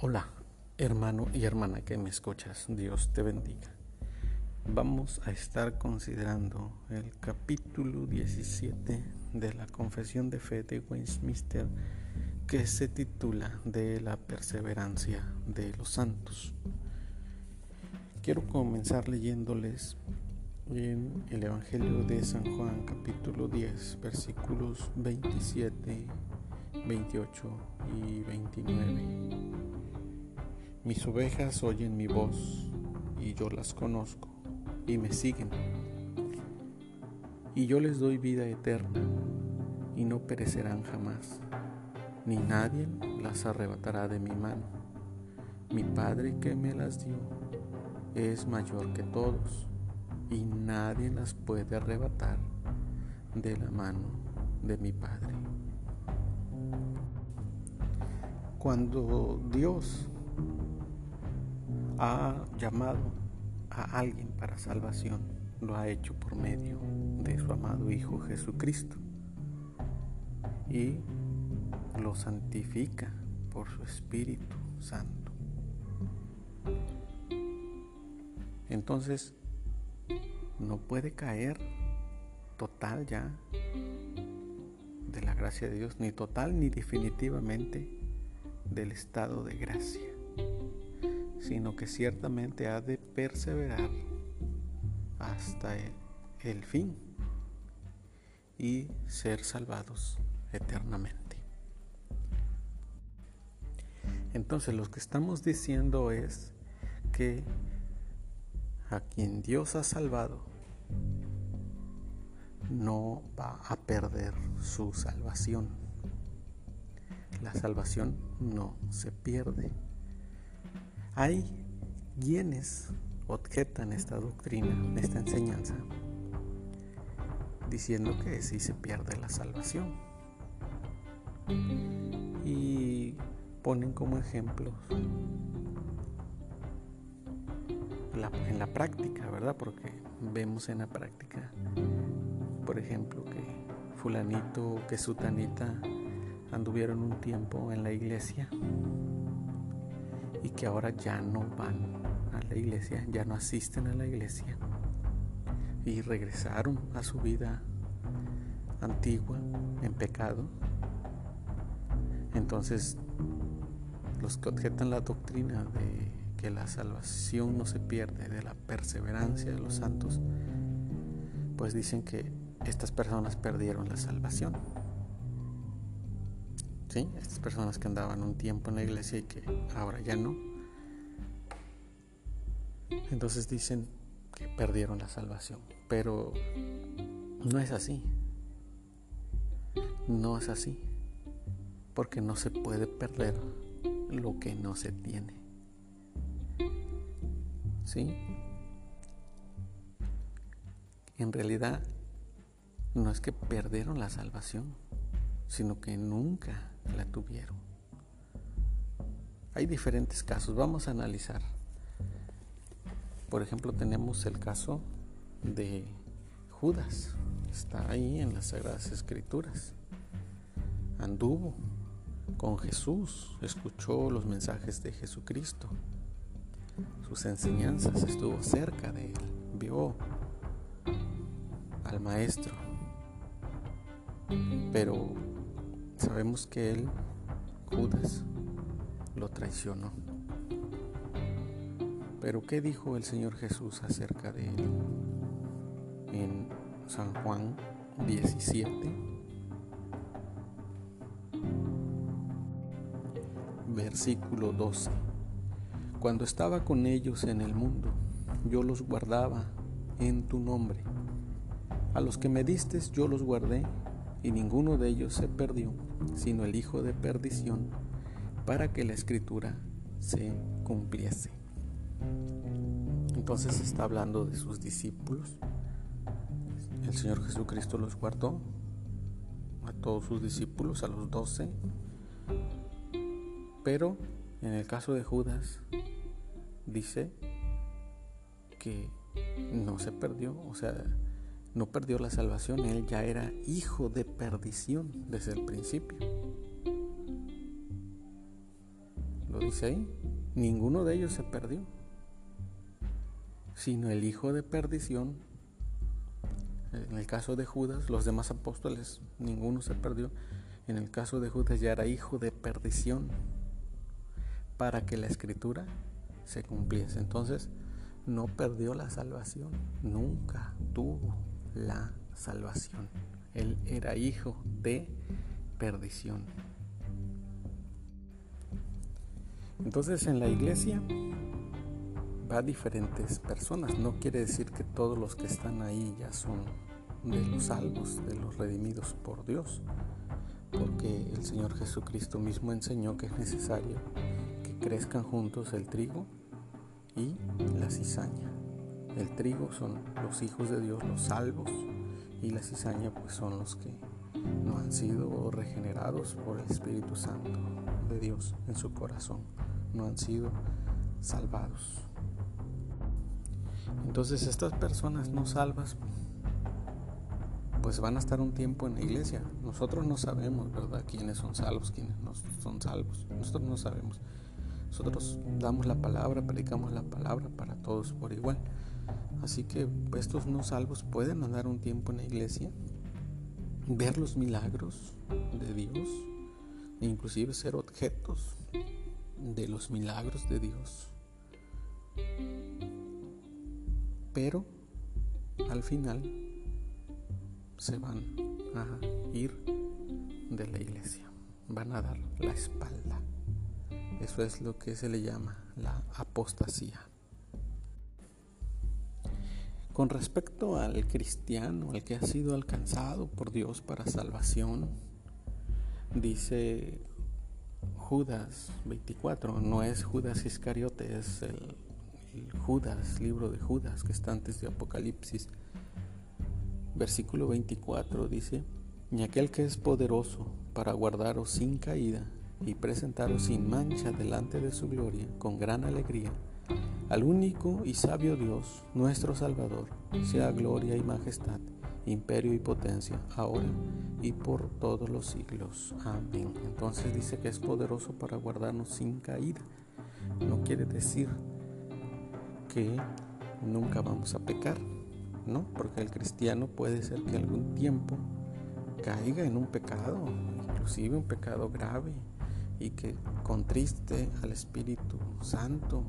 Hola, hermano y hermana que me escuchas, Dios te bendiga. Vamos a estar considerando el capítulo 17 de la Confesión de Fe de Westminster que se titula De la perseverancia de los santos. Quiero comenzar leyéndoles en el Evangelio de San Juan capítulo 10 versículos 27, 28 y 29. Mis ovejas oyen mi voz y yo las conozco y me siguen. Y yo les doy vida eterna y no perecerán jamás, ni nadie las arrebatará de mi mano. Mi Padre que me las dio es mayor que todos y nadie las puede arrebatar de la mano de mi Padre. Cuando Dios ha llamado a alguien para salvación, lo ha hecho por medio de su amado Hijo Jesucristo y lo santifica por su Espíritu Santo. Entonces, no puede caer total ya de la gracia de Dios, ni total ni definitivamente del estado de gracia sino que ciertamente ha de perseverar hasta el, fin y ser salvados eternamente. Entonces lo que estamos diciendo es que a quien Dios ha salvado no va a perder su salvación. La salvación no se pierde. Hay quienes objetan esta doctrina, esta enseñanza, diciendo que sí se pierde la salvación. Y ponen como ejemplos en la práctica, ¿verdad? Porque vemos en la práctica, por ejemplo, que fulanito, que sutanita anduvieron un tiempo en la iglesia y que ahora ya no van a la iglesia, ya no asisten a la iglesia y regresaron a su vida antigua en pecado. Entonces, los que objetan la doctrina de que la salvación no se pierde, de la perseverancia de los santos, pues dicen que estas personas perdieron la salvación. Estas personas que andaban un tiempo en la iglesia y que ahora ya no. Entonces dicen que perdieron la salvación, pero no es así. No es así, porque no se puede perder lo que no se tiene. ¿Sí? En realidad, no es que perdieron la salvación, sino que nunca la tuvieron. Hay diferentes casos, vamos a analizar. Por ejemplo, tenemos el caso de Judas, está ahí en las Sagradas Escrituras. Anduvo con Jesús, escuchó los mensajes de Jesucristo, sus enseñanzas, estuvo cerca de él, vio al Maestro, pero Sabemos que él, Judas, lo traicionó. Pero ¿qué dijo el Señor Jesús acerca de él? En San Juan 17, versículo 12. Cuando estaba con ellos en el mundo, yo los guardaba en tu nombre. A los que me diste yo los guardé y ninguno de ellos se perdió, sino el hijo de perdición, para que la escritura se cumpliese. Entonces está hablando de sus discípulos. El Señor Jesucristo los guardó a todos sus discípulos, a los doce. Pero en el caso de Judas, dice que no se perdió, o sea, no perdió la salvación, él ya era hijo de perdición desde el principio. Lo dice ahí, ninguno de ellos se perdió, sino el hijo de perdición. En el caso de Judas, los demás apóstoles, ninguno se perdió. En el caso de Judas ya era hijo de perdición para que la escritura se cumpliese. Entonces, no perdió la salvación, nunca tuvo la salvación. Él era hijo de perdición. Entonces en la iglesia va diferentes personas. No quiere decir que todos los que están ahí ya son de los salvos, de los redimidos por Dios. Porque el Señor Jesucristo mismo enseñó que es necesario que crezcan juntos el trigo y la cizaña. El trigo son los hijos de Dios, los salvos, y la cizaña pues son los que no han sido regenerados por el Espíritu Santo de Dios en su corazón, no han sido salvados. Entonces estas personas no salvas pues van a estar un tiempo en la iglesia. Nosotros no sabemos, ¿verdad?, quiénes son salvos, quiénes no son salvos. Nosotros no sabemos. Nosotros damos la palabra, predicamos la palabra para todos por igual. Así que estos no salvos pueden andar un tiempo en la iglesia, ver los milagros de Dios, e inclusive ser objetos de los milagros de Dios. Pero al final se van a ir de la iglesia, van a dar la espalda. Eso es lo que se le llama la apostasía. Con respecto al cristiano, al que ha sido alcanzado por Dios para salvación, dice Judas 24, no es Judas Iscariote, es el, Judas, libro de Judas que está antes de Apocalipsis. Versículo 24 dice, ni aquel que es poderoso para guardaros sin caída y presentaros sin mancha delante de su gloria con gran alegría al único y sabio Dios, nuestro Salvador, sea gloria y majestad, imperio y potencia, ahora y por todos los siglos. Amén. Entonces dice que es poderoso para guardarnos sin caída. No quiere decir que nunca vamos a pecar, ¿no? Porque el cristiano puede ser que algún tiempo caiga en un pecado, inclusive un pecado grave, y que contriste al Espíritu Santo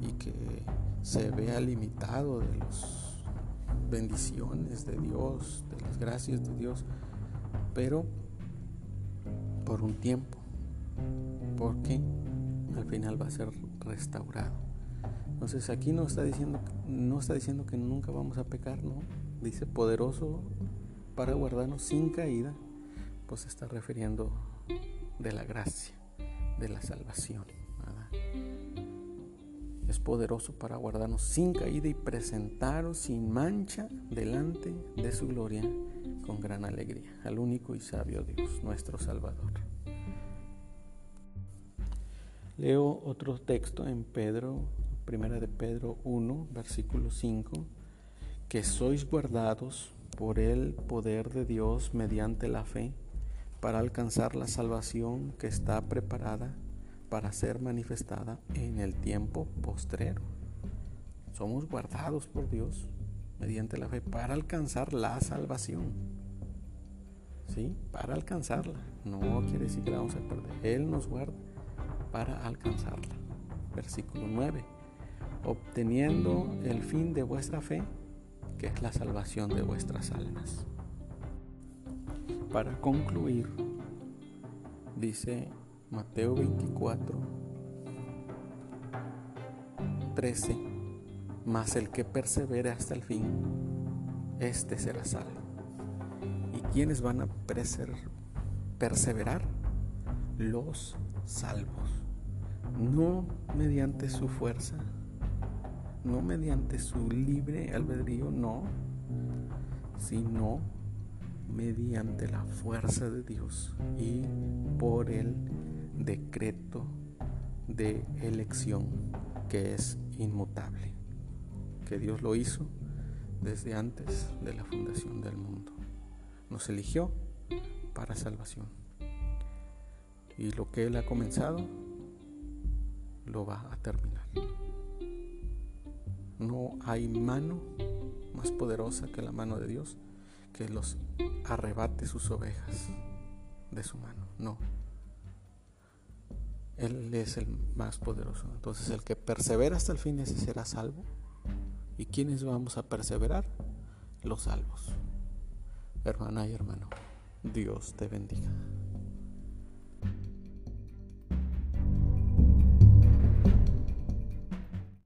y que se vea limitado de las bendiciones de Dios, de las gracias de Dios, pero por un tiempo, porque al final va a ser restaurado. Entonces aquí no está diciendo, no está diciendo que nunca vamos a pecar, no. Dice poderoso para guardarnos sin caída, pues se está refiriendo de la gracia, de la salvación es poderoso para guardarnos sin caída y presentaros sin mancha delante de su gloria con gran alegría, al único y sabio Dios, nuestro Salvador. Leo otro texto en Pedro, primera de Pedro 1, versículo 5, que sois guardados por el poder de Dios mediante la fe para alcanzar la salvación que está preparada para ser manifestada en el tiempo postrero. Somos guardados por Dios mediante la fe para alcanzar la salvación. ¿Sí? Para alcanzarla. No quiere decir que la vamos a perder. Él nos guarda para alcanzarla. Versículo 9. Obteniendo el fin de vuestra fe, que es la salvación de vuestras almas. Para concluir, dice Mateo 24, 13. Mas el que persevere hasta el fin, este será salvo. ¿Y quiénes van a perseverar? Los salvos. No mediante su fuerza, no mediante su libre albedrío, no, sino mediante la fuerza de Dios y por el decreto de elección que es inmutable, que Dios lo hizo desde antes de la fundación del mundo. Nos eligió para salvación. Y lo que Él ha comenzado, lo va a terminar. No hay mano más poderosa que la mano de Dios que los arrebate sus ovejas de su mano. No. Él es el más poderoso. Entonces el que persevera hasta el fin ese será salvo. ¿Y quiénes vamos a perseverar? Los salvos. Hermana y hermano, Dios te bendiga.